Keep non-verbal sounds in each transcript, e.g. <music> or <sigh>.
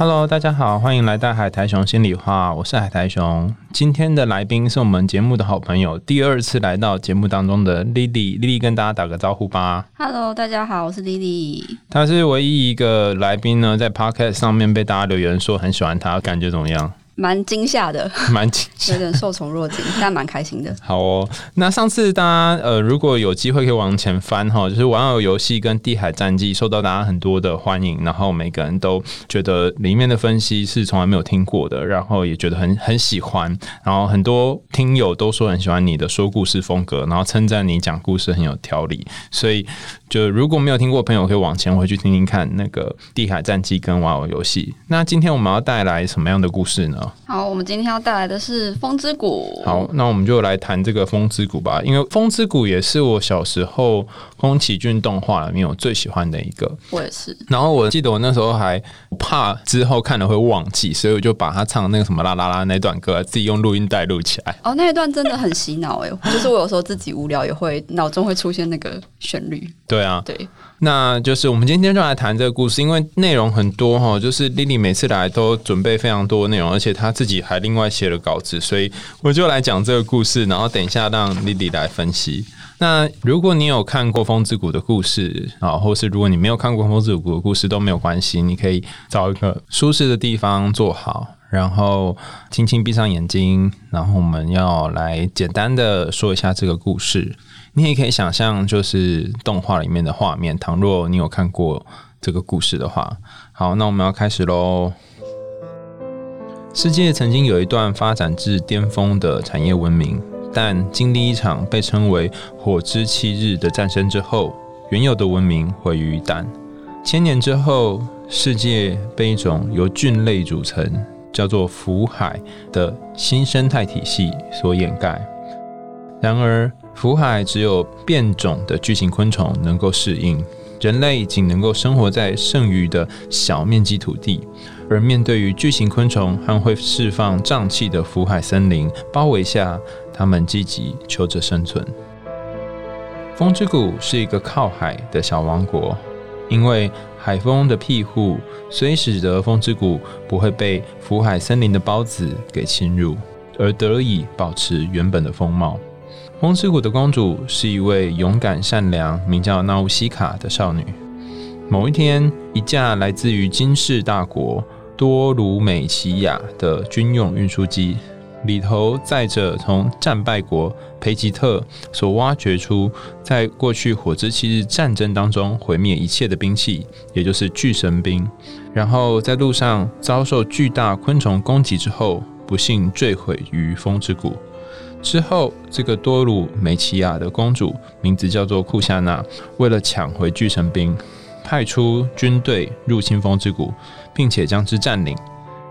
Hello，大家好，欢迎来到海苔熊心里话，我是海苔熊。今天的来宾是我们节目的好朋友，第二次来到节目当中的 Lily。Lily 跟大家打个招呼吧。Hello，大家好，我是 Lily。她是唯一一个来宾呢，在 Podcast 上面被大家留言说很喜欢她，感觉怎么样？蛮惊吓的，蛮惊吓。有点受宠若惊，但蛮开心的。好哦，那上次大家呃，如果有机会可以往前翻哈，就是玩偶游戏跟地海战记受到大家很多的欢迎，然后每个人都觉得里面的分析是从来没有听过的，然后也觉得很很喜欢，然后很多听友都说很喜欢你的说故事风格，然后称赞你讲故事很有条理，所以就如果没有听过的朋友，可以往前回去听听看那个地海战记跟玩偶游戏。那今天我们要带来什么样的故事呢？好，我们今天要带来的是《风之谷》。好，那我们就来谈这个《风之谷》吧，因为《风之谷》也是我小时候宫崎骏动画里面我最喜欢的一个。我也是。然后我记得我那时候还怕之后看了会忘记，所以我就把他唱那个什么啦啦啦那段歌自己用录音带录起来。哦，那一段真的很洗脑哎，就是我有时候自己无聊也会脑中会出现那个旋律。对啊，对，那就是我们今天就来谈这个故事，因为内容很多哈，就是 Lily 每次来都准备非常多的内容，而且她自己还另外写了稿子，所以我就来讲这个故事，然后等一下让 Lily 来分析。那如果你有看过《风之谷》的故事啊，或是如果你没有看过《风之谷》的故事都没有关系，你可以找一个舒适的地方坐好，然后轻轻闭上眼睛，然后我们要来简单的说一下这个故事。你也可以想象，就是动画里面的画面。倘若你有看过这个故事的话，好，那我们要开始喽。世界曾经有一段发展至巅峰的产业文明，但经历一场被称为“火之七日”的战争之后，原有的文明毁于一旦。千年之后，世界被一种由菌类组成、叫做福海的新生态体系所掩盖。然而，福海只有变种的巨型昆虫能够适应，人类仅能够生活在剩余的小面积土地。而面对于巨型昆虫和会释放瘴气的福海森林包围下，它们积极求着生存。风之谷是一个靠海的小王国，因为海风的庇护，所以使得风之谷不会被福海森林的孢子给侵入，而得以保持原本的风貌。风之谷的公主是一位勇敢善良、名叫纳乌西卡的少女。某一天，一架来自于金氏大国多鲁美奇亚的军用运输机，里头载着从战败国培吉特所挖掘出，在过去火之七日战争当中毁灭一切的兵器，也就是巨神兵。然后在路上遭受巨大昆虫攻击之后，不幸坠毁于风之谷。之后，这个多鲁美奇亚的公主名字叫做库夏娜，为了抢回巨神兵，派出军队入侵风之谷，并且将之占领，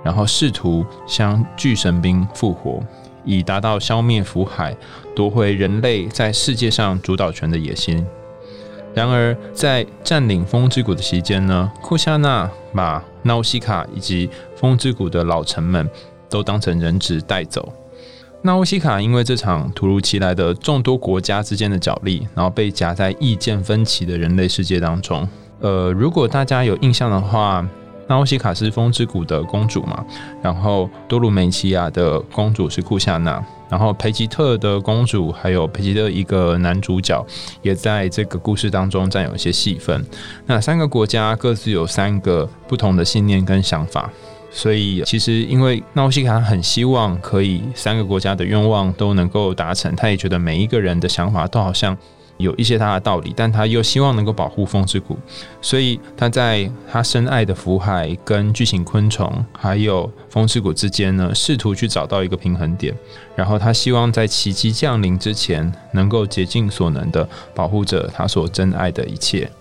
然后试图将巨神兵复活，以达到消灭福海、夺回人类在世界上主导权的野心。然而，在占领风之谷的期间呢，库夏娜把纳乌西卡以及风之谷的老臣们都当成人质带走。纳乌西卡因为这场突如其来的众多国家之间的角力，然后被夹在意见分歧的人类世界当中。呃，如果大家有印象的话，纳乌西卡是风之谷的公主嘛，然后多鲁美奇亚的公主是库夏娜，然后培吉特的公主还有培吉特一个男主角也在这个故事当中占有一些戏份。那三个国家各自有三个不同的信念跟想法。所以，其实因为纳西卡很希望可以三个国家的愿望都能够达成，他也觉得每一个人的想法都好像有一些他的道理，但他又希望能够保护风之谷，所以他在他深爱的福海跟巨型昆虫还有风之谷之间呢，试图去找到一个平衡点，然后他希望在奇迹降临之前，能够竭尽所能的保护着他所珍爱的一切。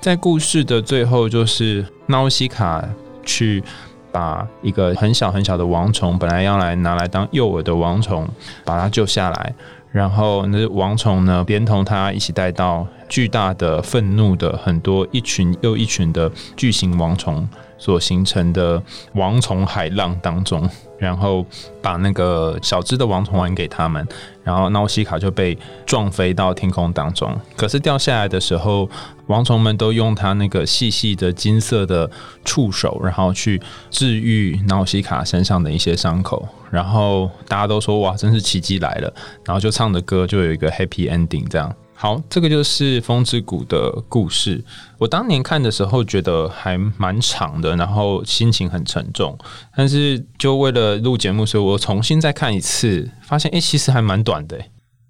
在故事的最后，就是纳乌西卡去。把一个很小很小的王虫，本来要来拿来当诱饵的王虫，把它救下来，然后那王虫呢，连同它一起带到巨大的愤怒的很多一群又一群的巨型王虫所形成的王虫海浪当中，然后把那个小只的王虫还给他们，然后纳乌西卡就被撞飞到天空当中。可是掉下来的时候，王虫们都用它那个细细的金色的触手，然后去治愈纳乌西卡身上的一些伤口。然后大家都说哇，真是奇迹来了，然后就唱的歌就有一个 happy ending 这样。好，这个就是《风之谷》的故事。我当年看的时候觉得还蛮长的，然后心情很沉重。但是就为了录节目，所以我重新再看一次，发现哎，其实还蛮短的。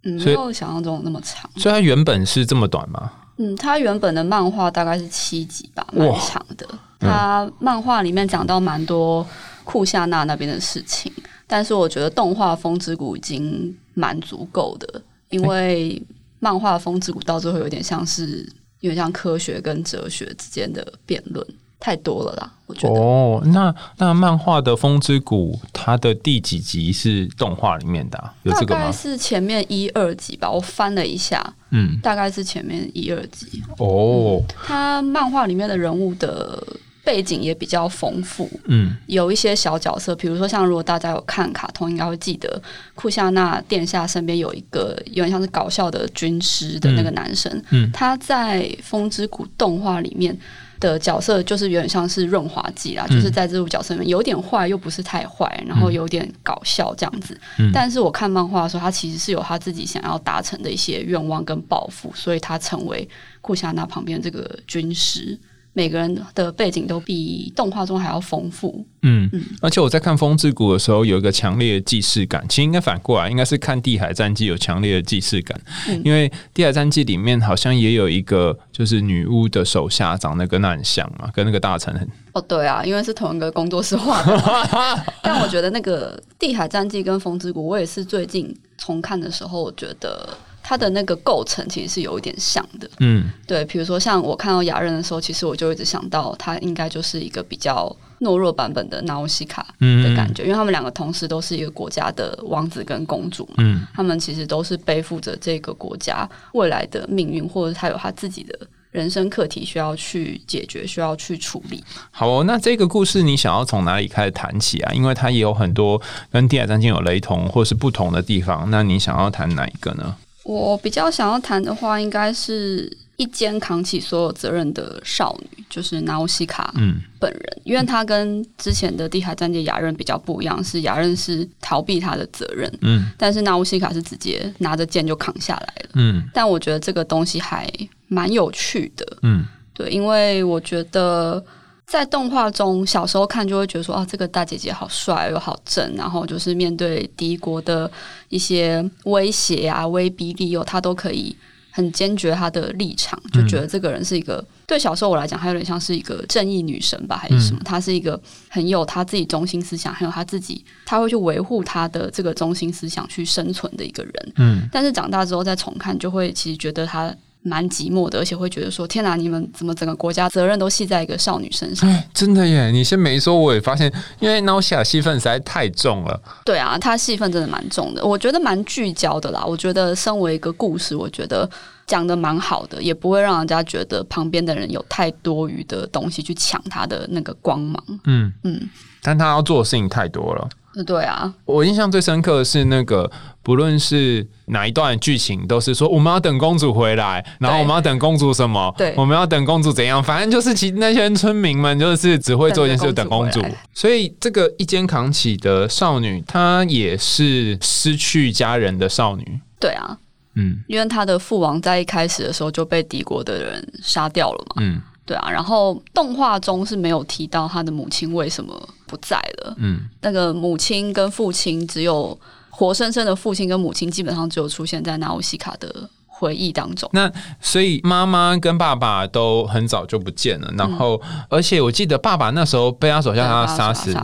嗯，没有想象中那么长。所以它原本是这么短吗？嗯，它原本的漫画大概是七集吧，蛮长的。它漫画里面讲到蛮多库夏娜那边的事情，但是我觉得动画《风之谷》已经蛮足够的，因为。漫画《风之谷》到最后有点像是，有点像科学跟哲学之间的辩论，太多了啦。我觉得哦，那那漫画的《风之谷》它的第几集是动画里面的？有这个吗？是前面一二集吧，我翻了一下，嗯，大概是前面一二集。哦，它漫画里面的人物的。背景也比较丰富，嗯，有一些小角色，比如说像如果大家有看卡通，应该会记得库夏娜殿下身边有一个有点像是搞笑的军师的那个男生，嗯，他在《风之谷》动画里面的角色就是有点像是润滑剂啦，就是在这部角色里面有点坏又不是太坏，然后有点搞笑这样子。但是我看漫画的时候，他其实是有他自己想要达成的一些愿望跟抱负，所以他成为库夏娜旁边这个军师。每个人的背景都比动画中还要丰富。嗯嗯，而且我在看《风之谷》的时候，有一个强烈的既视感。其实应该反过来，应该是看《地海战记》有强烈的既视感，因为《地海战记》里面好像也有一个，就是女巫的手下长得跟那很像嘛，跟那个大臣很。哦，对啊，因为是同一个工作室画的。<laughs> 但我觉得那个《地海战记》跟《风之谷》，我也是最近重看的时候，我觉得。它的那个构成其实是有一点像的，嗯，对，比如说像我看到雅人的时候，其实我就一直想到他应该就是一个比较懦弱版本的纳乌西卡的感觉，因为他们两个同时都是一个国家的王子跟公主，嗯，他们其实都是背负着这个国家未来的命运，或者他有他自己的人生课题需要去解决，需要去处理。好哦，那这个故事你想要从哪里开始谈起啊？因为它也有很多跟《地海战记》有雷同或是不同的地方，那你想要谈哪一个呢？我比较想要谈的话，应该是一肩扛起所有责任的少女，就是纳乌西卡本人，因为她跟之前的地海战记雅刃比较不一样，是雅刃是逃避她的责任，嗯，但是纳乌西卡是直接拿着剑就扛下来了，嗯，但我觉得这个东西还蛮有趣的，嗯，对，因为我觉得。在动画中，小时候看就会觉得说，啊，这个大姐姐好帅又好正，然后就是面对敌国的一些威胁啊、威逼利诱，她都可以很坚决她的立场，就觉得这个人是一个对小时候我来讲，她有点像是一个正义女神吧，还是什么？她是一个很有她自己中心思想，还有她自己，她会去维护她的这个中心思想去生存的一个人。嗯，但是长大之后再重看，就会其实觉得她。蛮寂寞的，而且会觉得说：“天哪，你们怎么整个国家责任都系在一个少女身上？”真的耶！你先没说，我也发现，因为 n 西 s 戏份实在太重了。对啊，他戏份真的蛮重的，我觉得蛮聚焦的啦。我觉得身为一个故事，我觉得讲的蛮好的，也不会让人家觉得旁边的人有太多余的东西去抢他的那个光芒。嗯嗯，但他要做的事情太多了。对啊，我印象最深刻的是那个，不论是哪一段剧情，都是说我们要等公主回来，然后我们要等公主什么？对，我们要等公主怎样？反正就是其那些村民们就是只会做一件事，等公主。所以这个一肩扛起的少女，她也是失去家人的少女。对啊，嗯，因为她的父王在一开始的时候就被敌国的人杀掉了嘛。嗯。对啊，然后动画中是没有提到他的母亲为什么不在了。嗯，那个母亲跟父亲只有活生生的父亲跟母亲，基本上只有出现在纳乌西卡的回忆当中。那所以妈妈跟爸爸都很早就不见了。然后，而且我记得爸爸那时候被他手下他杀死，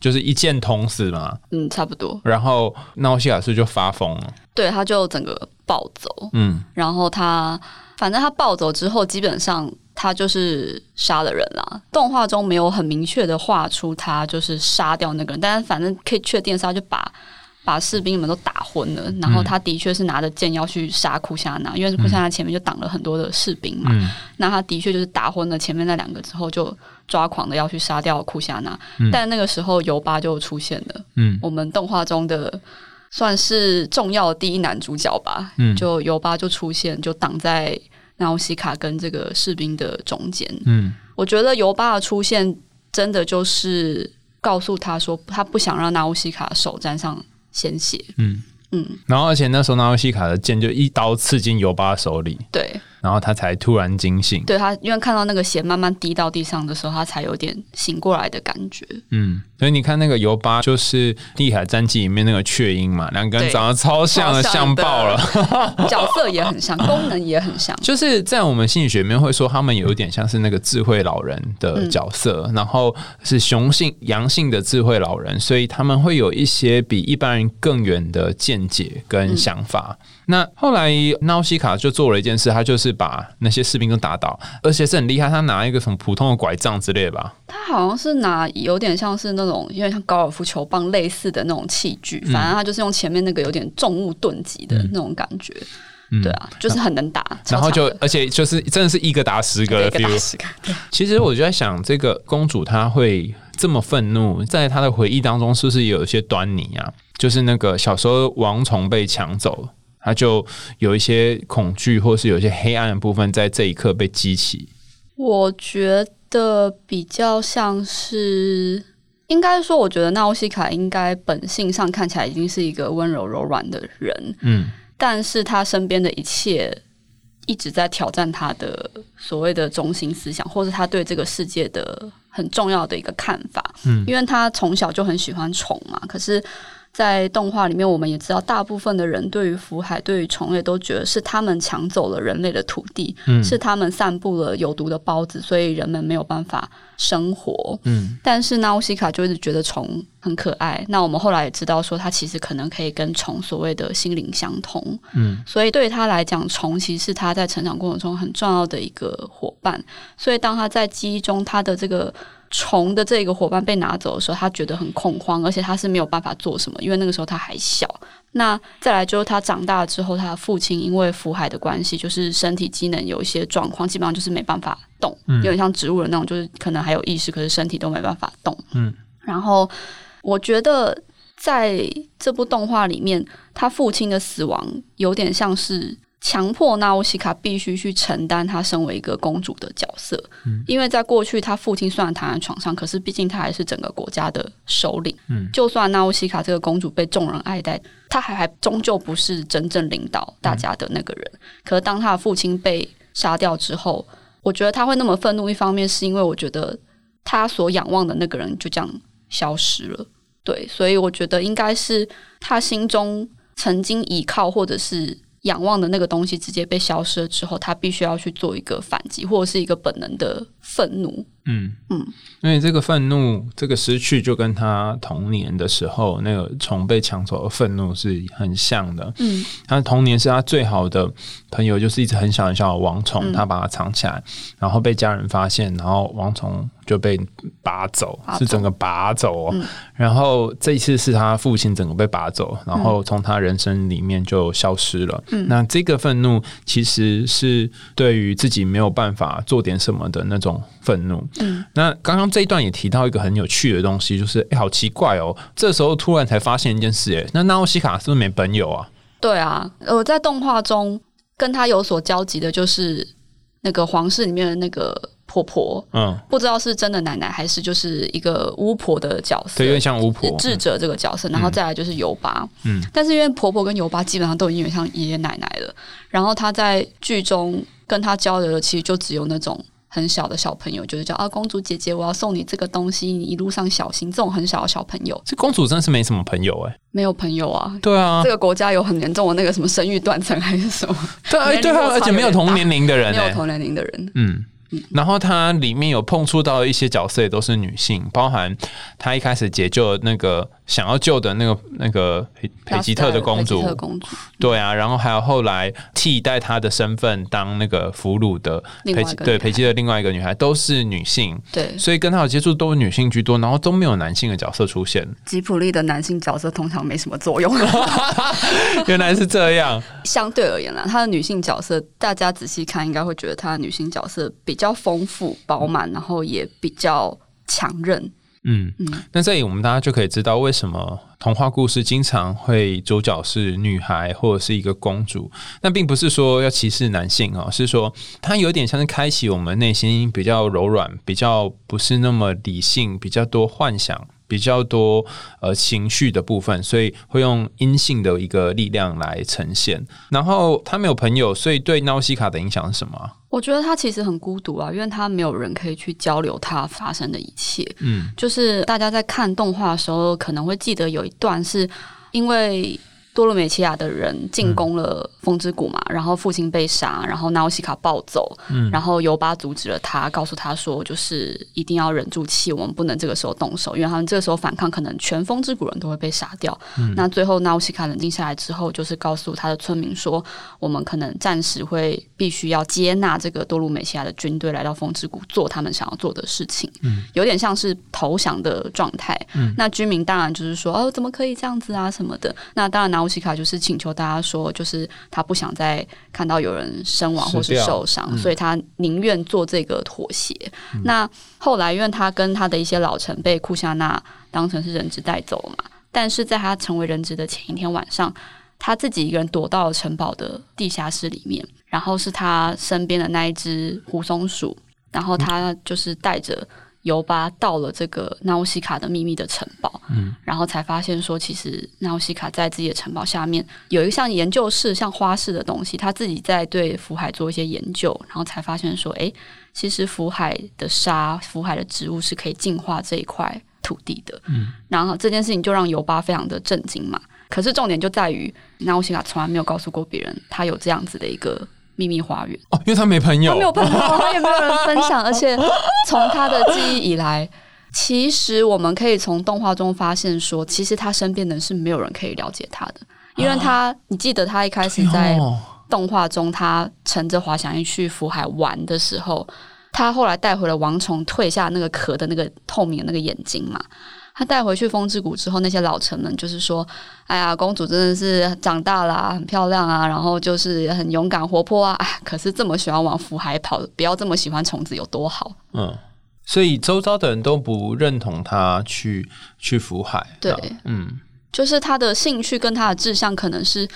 就是一箭捅死嘛。嗯，差不多。然后纳乌西卡是就发疯了，对，他就整个暴走。嗯，然后他反正他暴走之后，基本上。他就是杀了人啦。动画中没有很明确的画出他就是杀掉那个人，但是反正可以确定是他就把把士兵们都打昏了，然后他的确是拿着剑要去杀库夏娜，因为库夏娜前面就挡了很多的士兵嘛。那他的确就是打昏了前面那两个之后，就抓狂的要去杀掉库夏娜。但那个时候尤巴就出现了，嗯，我们动画中的算是重要的第一男主角吧。嗯，就尤巴就出现，就挡在纳乌西卡跟这个士兵的中间。嗯，我觉得尤巴的出现真的就是告诉他说，他不想让纳乌西卡手沾上。鲜血，嗯嗯，然后而且那时候纳乌西卡的剑就一刀刺进尤巴手里，对。然后他才突然惊醒，对他，因为看到那个血慢慢滴到地上的时候，他才有点醒过来的感觉。嗯，所以你看那个尤巴，就是《地海战记》里面那个雀鹰嘛，两个人长得超像的，像爆了，<laughs> 角色也很像，功能也很像。<laughs> 就是在我们心理学里面会说，他们有一点像是那个智慧老人的角色，然后是雄性、阳性的智慧老人，所以他们会有一些比一般人更远的见解跟想法。那后来纳西卡就做了一件事，他就是把那些士兵都打倒，而且是很厉害。他拿一个什么普通的拐杖之类吧？他好像是拿有点像是那种有点像高尔夫球棒类似的那种器具，反正他就是用前面那个有点重物钝击的那种感觉。对啊，就是很能打。然后就而且就是真的是一个打十个，一个打十个。<laughs> 其实我就在想，这个公主她会这么愤怒，在她的回忆当中是不是有一些端倪啊？就是那个小时候王虫被抢走。他就有一些恐惧，或是有一些黑暗的部分，在这一刻被激起。我觉得比较像是，应该说，我觉得纳欧西卡应该本性上看起来已经是一个温柔柔软的人，嗯，但是他身边的一切一直在挑战他的所谓的中心思想，或是他对这个世界的很重要的一个看法，嗯，因为他从小就很喜欢宠嘛，可是。在动画里面，我们也知道，大部分的人对于福海、对于虫类都觉得是他们抢走了人类的土地，是他们散布了有毒的孢子，所以人们没有办法生活。嗯，但是纳乌西卡就一直觉得虫很可爱。那我们后来也知道，说他其实可能可以跟虫所谓的心灵相通。嗯，所以对于他来讲，虫其实是他在成长过程中很重要的一个伙伴。所以当他在记忆中，他的这个。虫的这个伙伴被拿走的时候，他觉得很恐慌，而且他是没有办法做什么，因为那个时候他还小。那再来就是他长大之后，他的父亲因为福海的关系，就是身体机能有一些状况，基本上就是没办法动，有点像植物人那种，就是可能还有意识，可是身体都没办法动。嗯，然后我觉得在这部动画里面，他父亲的死亡有点像是。强迫纳乌西卡必须去承担她身为一个公主的角色，因为在过去，她父亲虽然躺在床上，可是毕竟他还是整个国家的首领。嗯，就算纳乌西卡这个公主被众人爱戴，她还还终究不是真正领导大家的那个人。可是当她的父亲被杀掉之后，我觉得她会那么愤怒，一方面是因为我觉得她所仰望的那个人就这样消失了。对，所以我觉得应该是她心中曾经依靠，或者是。仰望的那个东西直接被消失了之后，他必须要去做一个反击，或者是一个本能的愤怒。嗯嗯，因为这个愤怒，这个失去，就跟他童年的时候那个虫被抢走的愤怒是很像的。嗯，他童年是他最好的朋友，就是一只很小很小的王虫，他把它藏起来，然后被家人发现，然后王虫。就被拔走，是整个拔走。然后这一次是他父亲整个被拔走，然后从他人生里面就消失了。嗯那这个愤怒其实是对于自己没有办法做点什么的那种愤怒。嗯，那刚刚这一段也提到一个很有趣的东西，就是哎，好奇怪哦，这时候突然才发现一件事，哎，那纳欧西卡是不是没朋友啊？对啊，我在动画中跟他有所交集的，就是那个皇室里面的那个。婆婆，嗯，不知道是真的奶奶还是就是一个巫婆的角色，对，有点像巫婆智者这个角色，然后再来就是尤巴，嗯，但是因为婆婆跟尤巴基本上都已经有点像爷爷奶奶了，然后他在剧中跟她交流的其实就只有那种很小的小朋友，就是叫啊公主姐姐，我要送你这个东西，你一路上小心，这种很小的小朋友，这公主真的是没什么朋友哎，没有朋友啊，对啊，这个国家有很严重的那个什么生育断层还是什么，对啊 <laughs> 对啊，而且没有同年龄的人，没有同年龄的人，嗯。然后它里面有碰触到一些角色，也都是女性，包含她一开始解救那个想要救的那个那个裴裴吉特的公主，公主对啊，然后还有后来替代她的身份当那个俘虏的裴对裴吉特另外一个女孩都是女性，对，所以跟她有接触都是女性居多，然后都没有男性的角色出现。吉普力的男性角色通常没什么作用，<laughs> 原来是这样。相对而言啦，他的女性角色，大家仔细看应该会觉得他的女性角色比较丰富饱满，然后也比较强韧。嗯嗯，那这里我们大家就可以知道，为什么童话故事经常会主角是女孩或者是一个公主。那并不是说要歧视男性哦，是说它有点像是开启我们内心比较柔软、比较不是那么理性、比较多幻想。比较多呃情绪的部分，所以会用阴性的一个力量来呈现。然后他没有朋友，所以对纳西卡的影响是什么？我觉得他其实很孤独啊，因为他没有人可以去交流他发生的一切。嗯，就是大家在看动画的时候，可能会记得有一段是因为。多洛美奇亚的人进攻了风之谷嘛，然后父亲被杀，然后纳欧西卡暴走，嗯然后尤巴阻止了他，告诉他说，就是一定要忍住气，我们不能这个时候动手，因为他们这个时候反抗，可能全风之谷人都会被杀掉。那最后纳欧西卡冷静下来之后，就是告诉他的村民说，我们可能暂时会必须要接纳这个多鲁美奇亚的军队来到风之谷做他们想要做的事情，有点像是投降的状态。那居民当然就是说，哦，怎么可以这样子啊什么的？那当然拿。奥西卡就是请求大家说，就是他不想再看到有人身亡或是受伤，所以他宁愿做这个妥协。那后来，因为他跟他的一些老臣被库夏娜当成是人质带走了嘛，但是在他成为人质的前一天晚上，他自己一个人躲到了城堡的地下室里面，然后是他身边的那一只胡松鼠，然后他就是带着。尤巴到了这个纳乌西卡的秘密的城堡，嗯，然后才发现说，其实纳乌西卡在自己的城堡下面有一个像研究室、像花室的东西，他自己在对福海做一些研究，然后才发现说，哎，其实福海的沙、福海的植物是可以净化这一块土地的，嗯，然后这件事情就让尤巴非常的震惊嘛。可是重点就在于纳乌西卡从来没有告诉过别人，他有这样子的一个。秘密花园哦，因为他没朋友，他没有朋友，<laughs> 他也没有人分享。而且从他的记忆以来，其实我们可以从动画中发现，说其实他身边的人是没有人可以了解他的，因为他，你记得他一开始在动画中，他乘着滑翔翼去福海玩的时候，他后来带回了王虫退下那个壳的那个透明的那个眼睛嘛。他带回去风之谷之后，那些老臣们就是说：“哎呀，公主真的是长大了，很漂亮啊，然后就是很勇敢活泼啊。哎，可是这么喜欢往福海跑，不要这么喜欢虫子有多好？”嗯，所以周遭的人都不认同他去去福海。对，嗯，就是他的兴趣跟他的志向，可能是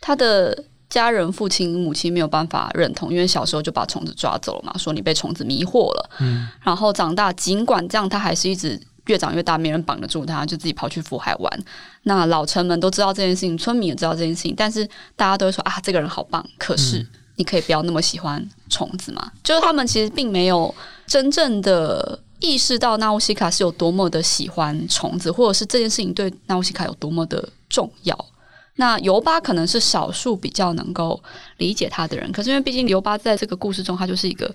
他的家人、父亲、母亲没有办法认同，因为小时候就把虫子抓走了嘛，说你被虫子迷惑了。嗯，然后长大，尽管这样，他还是一直。越长越大，没人绑得住他，就自己跑去福海玩。那老臣们都知道这件事情，村民也知道这件事情，但是大家都会说啊，这个人好棒。可是你可以不要那么喜欢虫子嘛？就是他们其实并没有真正的意识到纳乌西卡是有多么的喜欢虫子，或者是这件事情对纳乌西卡有多么的重要。那尤巴可能是少数比较能够理解他的人，可是因为毕竟尤巴在这个故事中，他就是一个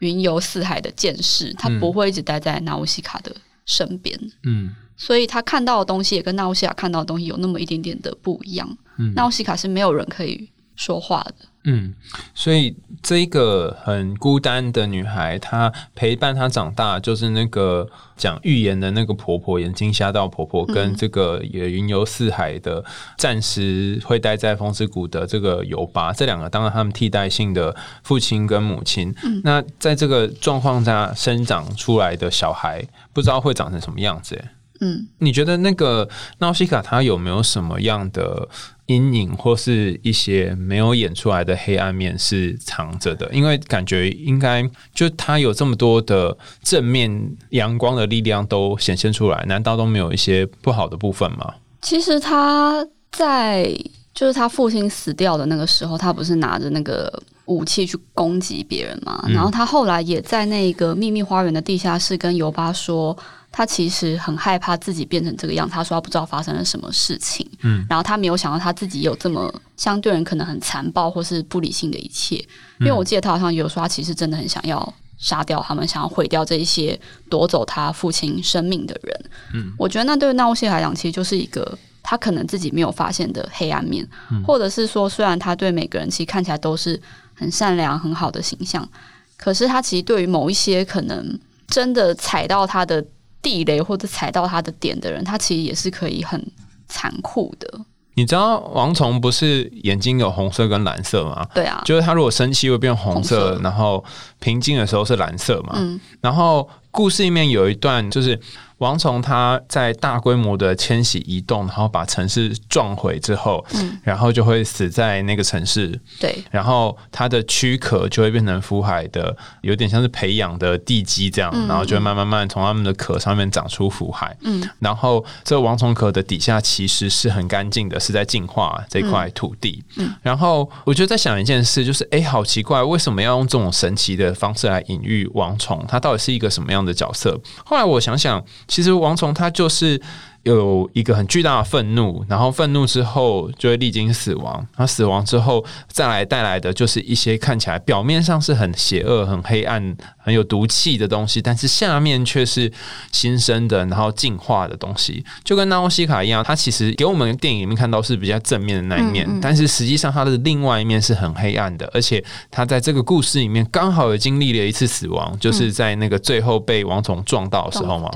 云游四海的剑士，他不会一直待在纳乌西卡的。身边，嗯，所以他看到的东西也跟纳乌西卡看到的东西有那么一点点的不一样。嗯，纳乌西卡是没有人可以说话的。嗯，所以这一个很孤单的女孩，她陪伴她长大，就是那个讲预言的那个婆婆，眼睛瞎到婆婆，跟这个也云游四海的，暂时会待在风之谷的这个尤巴，这两个当然他们替代性的父亲跟母亲。嗯那在这个状况下生长出来的小孩，不知道会长成什么样子？嗯，你觉得那个纳西卡她有没有什么样的？阴影或是一些没有演出来的黑暗面是藏着的，因为感觉应该就他有这么多的正面阳光的力量都显现出来，难道都没有一些不好的部分吗？其实他在就是他父亲死掉的那个时候，他不是拿着那个武器去攻击别人吗？然后他后来也在那个秘密花园的地下室跟尤巴说。他其实很害怕自己变成这个样，他说他不知道发生了什么事情，嗯，然后他没有想到他自己有这么相对人可能很残暴或是不理性的一切，因为我记得他好像有说他其实真的很想要杀掉他们，想要毁掉这一些夺走他父亲生命的人。嗯，我觉得那对纳乌西来讲，其实就是一个他可能自己没有发现的黑暗面，或者是说，虽然他对每个人其实看起来都是很善良、很好的形象，可是他其实对于某一些可能真的踩到他的地雷或者踩到他的点的人，他其实也是可以很残酷的。你知道王虫不是眼睛有红色跟蓝色吗？对啊，就是他如果生气会变红色，然后平静的时候是蓝色嘛。嗯，然后故事里面有一段就是。王虫它在大规模的迁徙移动，然后把城市撞毁之后，嗯，然后就会死在那个城市。对，然后它的躯壳就会变成福海的，有点像是培养的地基这样，然后就会慢慢慢从它们的壳上面长出福海。嗯，然后这个王虫壳的底下其实是很干净的，是在净化这块土地。嗯，然后我就在想一件事，就是哎，好奇怪，为什么要用这种神奇的方式来隐喻王虫？它到底是一个什么样的角色？后来我想想。其实王虫他就是有一个很巨大的愤怒，然后愤怒之后就会历经死亡，然后死亡之后再来带来的就是一些看起来表面上是很邪恶、很黑暗、很有毒气的东西，但是下面却是新生的，然后进化的东西，就跟纳欧西卡一样，它其实给我们电影里面看到是比较正面的那一面，但是实际上它的另外一面是很黑暗的，而且它在这个故事里面刚好也经历了一次死亡，就是在那个最后被王虫撞到的时候嘛。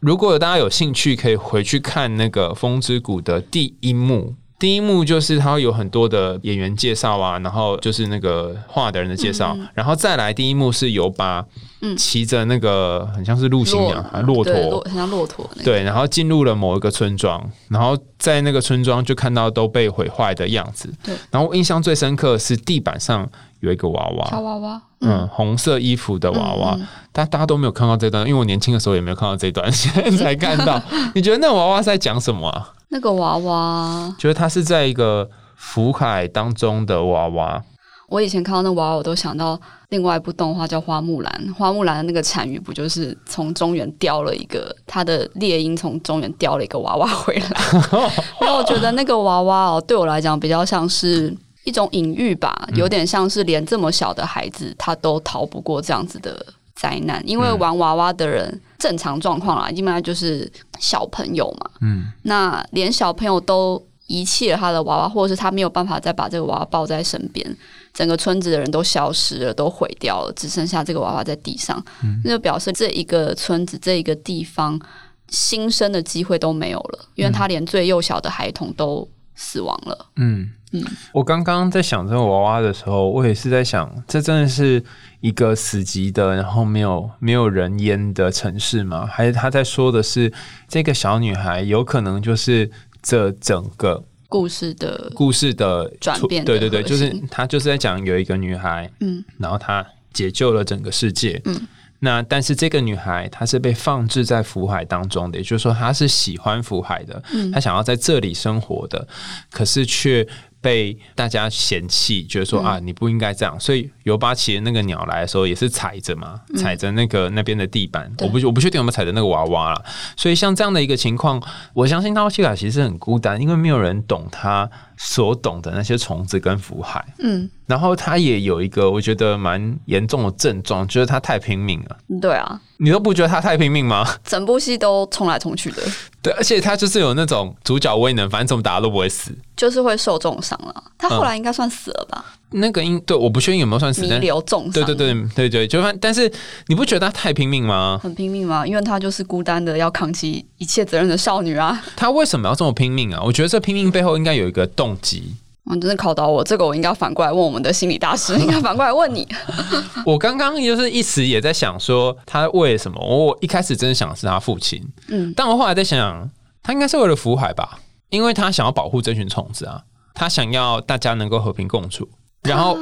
如果大家有兴趣，可以回去看那个《风之谷》的第一幕。第一幕就是它会有很多的演员介绍啊，然后就是那个画的人的介绍，然后再来第一幕是尤巴，嗯，骑着那个很像是陆行鸟啊，骆驼，很像骆驼。对，然后进入了某一个村庄，然后在那个村庄就看到都被毁坏的样子。对，然后印象最深刻是地板上有一个娃娃，小娃娃。嗯，红色衣服的娃娃，但大家都没有看到这段，因为我年轻的时候也没有看到这段，现在才看到。<laughs> 你觉得那娃娃是在讲什么啊？那个娃娃，觉得它是在一个福海当中的娃娃。我以前看到那娃娃，我都想到另外一部动画叫《花木兰》，花木兰的那个单于不就是从中原叼了一个他的猎鹰，从中原叼了一个娃娃回来？<laughs> 然后我觉得那个娃娃哦，对我来讲比较像是。一种隐喻吧，有点像是连这么小的孩子他都逃不过这样子的灾难，因为玩娃娃的人正常状况啦，基本上就是小朋友嘛。嗯，那连小朋友都遗弃了他的娃娃，或者是他没有办法再把这个娃娃抱在身边，整个村子的人都消失了，都毁掉了，只剩下这个娃娃在地上，那就表示这一个村子这一个地方新生的机会都没有了，因为他连最幼小的孩童都死亡了。嗯。嗯，我刚刚在想这个娃娃的时候，我也是在想，这真的是一个死寂的，然后没有没有人烟的城市吗？还是他在说的是这个小女孩有可能就是这整个故事的故事的转变？对对对，就是他就是在讲有一个女孩，嗯，然后她解救了整个世界，嗯。那但是这个女孩她是被放置在福海当中的，也就是说她是喜欢福海的，她想要在这里生活的，可是却。被大家嫌弃，觉得说啊，你不应该这样。所以尤巴骑的那个鸟来的时候，也是踩着嘛，踩着那个那边的地板。我不我不确定有没有踩着那个娃娃了。所以像这样的一个情况，我相信纳西卡其实很孤单，因为没有人懂他所懂的那些虫子跟福海。嗯，然后他也有一个我觉得蛮严重的症状，就是他太拼命了。对啊。你都不觉得他太拼命吗？<laughs> 整部戏都冲来冲去的。对，而且他就是有那种主角威能，反正怎么打都不会死，就是会受重伤了。他后来应该算死了吧？那个应对我不确定有没有算死，弥留重伤。对对对对对，就反但是你不觉得他太拼命吗？很拼命吗？因为他就是孤单的要扛起一切责任的少女啊。他为什么要这么拼命啊？我觉得这拼命背后应该有一个动机。真的考到我，这个我应该反过来问我们的心理大师，应该反过来问你。<laughs> 我刚刚就是一时也在想说，他为什么？我一开始真的想是他父亲，嗯，但我后来在想，他应该是为了福海吧，因为他想要保护这群虫子啊，他想要大家能够和平共处。然后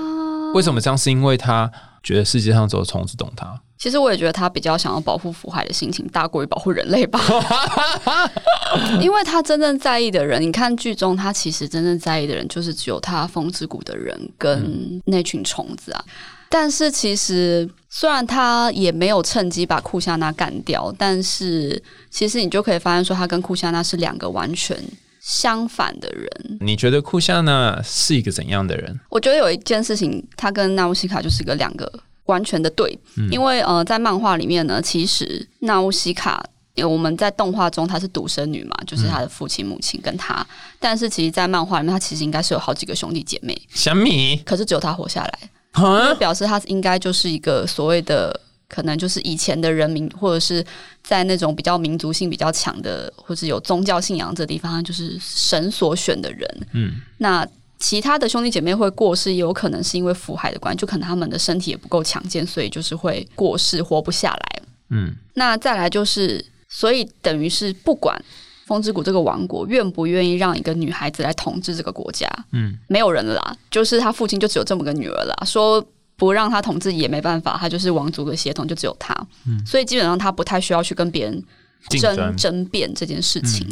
为什么这样？是因为他觉得世界上只有虫子懂他。其实我也觉得他比较想要保护福海的心情大过于保护人类吧，<laughs> 因为他真正在意的人，你看剧中他其实真正在意的人就是只有他风之谷的人跟那群虫子啊。但是其实虽然他也没有趁机把库夏娜干掉，但是其实你就可以发现说他跟库夏娜是两个完全相反的人。你觉得库夏娜是一个怎样的人？我觉得有一件事情，他跟纳乌西卡就是个两个。完全的对，因为呃，在漫画里面呢，其实纳乌西卡，我们在动画中她是独生女嘛，就是她的父亲、母亲跟她，但是其实，在漫画里面，她其实应该是有好几个兄弟姐妹。小米，可是只有她活下来，就表示她应该就是一个所谓的，可能就是以前的人民，或者是在那种比较民族性比较强的，或者有宗教信仰这地方，就是神所选的人。嗯，那。其他的兄弟姐妹会过世，也有可能是因为福海的关系，就可能他们的身体也不够强健，所以就是会过世，活不下来。嗯，那再来就是，所以等于是不管风之谷这个王国愿不愿意让一个女孩子来统治这个国家，嗯，没有人了啦，就是他父亲就只有这么个女儿啦，说不让他统治也没办法，他就是王族的血统就只有他，嗯，所以基本上他不太需要去跟别人争争。辩这件事情。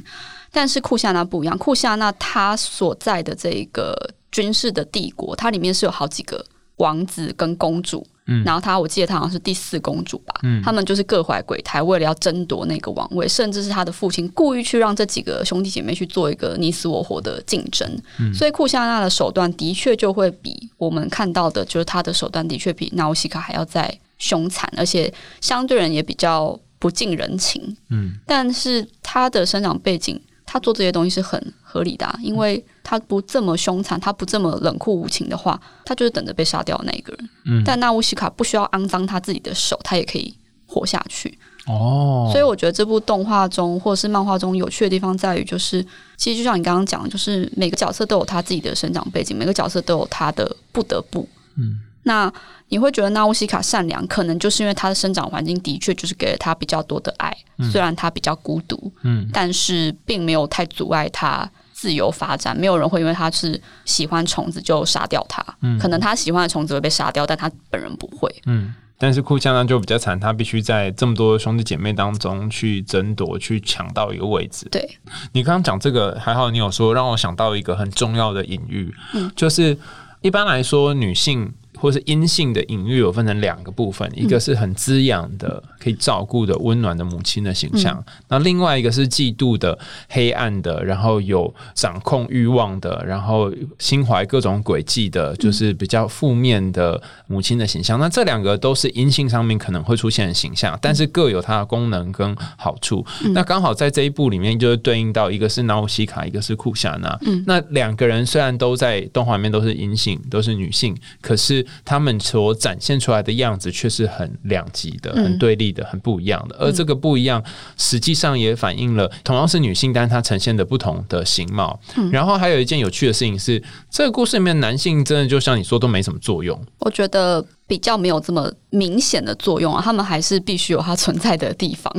但是库夏那不一样，库夏那他所在的这个军事的帝国，它里面是有好几个王子跟公主，嗯，然后他我记得他好像是第四公主吧，嗯，他们就是各怀鬼胎，为了要争夺那个王位，甚至是他的父亲故意去让这几个兄弟姐妹去做一个你死我活的竞争，嗯，所以库夏娜的手段的确就会比我们看到的，就是他的手段的确比纳乌西卡还要再凶残，而且相对人也比较不近人情，嗯，但是他的生长背景。他做这些东西是很合理的，因为他不这么凶残，他不这么冷酷无情的话，他就是等着被杀掉的那一个人。嗯，但纳乌西卡不需要肮脏他自己的手，他也可以活下去。哦，所以我觉得这部动画中或者是漫画中有趣的地方在于，就是其实就像你刚刚讲的，就是每个角色都有他自己的生长背景，每个角色都有他的不得不。嗯。那你会觉得纳乌西卡善良，可能就是因为他的生长环境的确就是给了他比较多的爱，虽然他比较孤独，嗯，但是并没有太阻碍他自由发展。没有人会因为他是喜欢虫子就杀掉他，嗯，可能他喜欢的虫子会被杀掉，但他本人不会，嗯。但是库加呢就比较惨，他必须在这么多兄弟姐妹当中去争夺，去抢到一个位置。对你刚刚讲这个还好，你有说让我想到一个很重要的隐喻，嗯，就是一般来说女性。或是阴性的隐喻有分成两个部分，一个是很滋养的、可以照顾的温暖的母亲的形象，那另外一个是嫉妒的、黑暗的，然后有掌控欲望的，然后心怀各种诡计的，就是比较负面的母亲的形象。那这两个都是阴性上面可能会出现的形象，但是各有它的功能跟好处。那刚好在这一部里面，就是对应到一个是纳乌西卡，一个是库夏娜。那两个人虽然都在动画里面都是阴性，都是女性，可是他们所展现出来的样子却是很两极的、很对立的、很不一样的。而这个不一样，实际上也反映了同样是女性，但她呈现的不同的形貌。然后还有一件有趣的事情是，这个故事里面男性真的就像你说都没什么作用。我觉得比较没有这么明显的作用啊，他们还是必须有它存在的地方。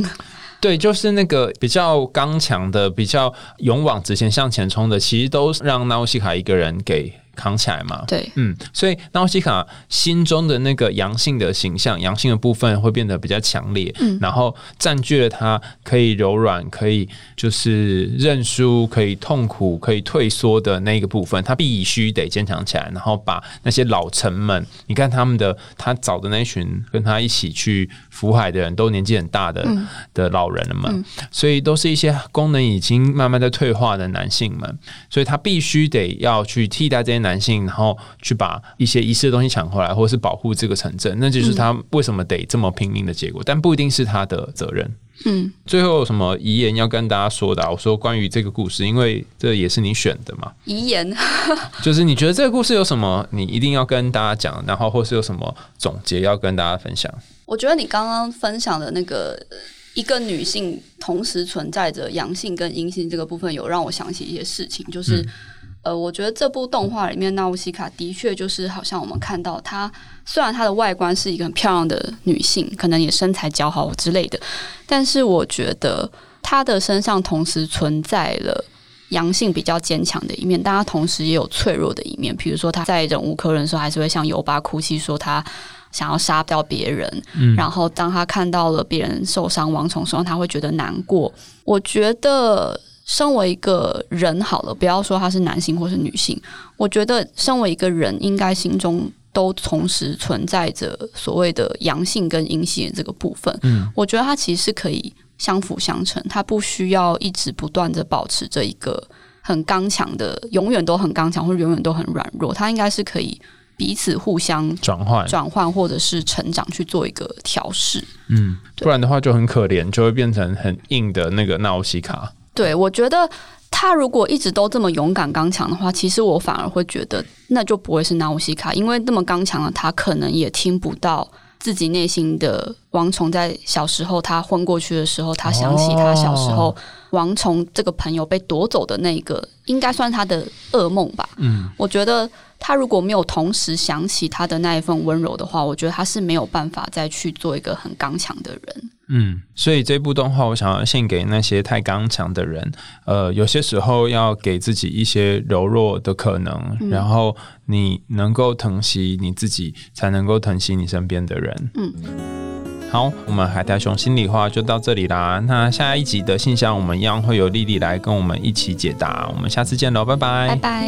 对，就是那个比较刚强的、比较勇往直前向前冲的，其实都让纳乌西卡一个人给。扛起来嘛？对，嗯，所以纳乌西卡心中的那个阳性的形象，阳性的部分会变得比较强烈，嗯，然后占据了他可以柔软、可以就是认输、可以痛苦、可以退缩的那个部分，他必须得坚强起来，然后把那些老臣们，你看他们的他找的那群跟他一起去福海的人都年纪很大的的老人了嘛，所以都是一些功能已经慢慢在退化的男性们，所以他必须得要去替代这些男。男性，然后去把一些遗失的东西抢回来，或者是保护这个城镇，那就是他为什么得这么拼命的结果。但不一定是他的责任。嗯，最后有什么遗言要跟大家说的？我说关于这个故事，因为这也是你选的嘛。遗言 <laughs> 就是你觉得这个故事有什么你一定要跟大家讲，然后或是有什么总结要跟大家分享？我觉得你刚刚分享的那个一个女性同时存在着阳性跟阴性这个部分，有让我想起一些事情，就是。呃，我觉得这部动画里面纳乌西卡的确就是好像我们看到她，虽然她的外观是一个很漂亮的女性，可能也身材姣好之类的，但是我觉得她的身上同时存在了阳性比较坚强的一面，但她同时也有脆弱的一面。比如说她在忍无可忍的时候，还是会向尤巴哭泣，说她想要杀掉别人。然后当她看到了别人受伤亡虫时候，她会觉得难过。我觉得。身为一个人，好了，不要说他是男性或是女性，我觉得身为一个人，应该心中都同时存在着所谓的阳性跟阴性的这个部分。嗯，我觉得他其实是可以相辅相成，他不需要一直不断的保持着一个很刚强的，永远都很刚强，或者永远都很软弱。他应该是可以彼此互相转换、转换或者是成长去做一个调试。嗯，不然的话就很可怜，就会变成很硬的那个纳欧西卡。对，我觉得他如果一直都这么勇敢刚强的话，其实我反而会觉得那就不会是纳乌西卡，因为那么刚强的他，可能也听不到自己内心的王虫在小时候他昏过去的时候，他想起他小时候王虫这个朋友被夺走的那个，应该算他的噩梦吧。嗯，我觉得。他如果没有同时想起他的那一份温柔的话，我觉得他是没有办法再去做一个很刚强的人。嗯，所以这部动画我想要献给那些太刚强的人。呃，有些时候要给自己一些柔弱的可能，然后你能够疼惜你自己，才能够疼惜你身边的人。嗯，好，我们海苔熊心里话就到这里啦。那下一集的信箱，我们一样会有丽丽来跟我们一起解答。我们下次见喽，拜拜，拜拜。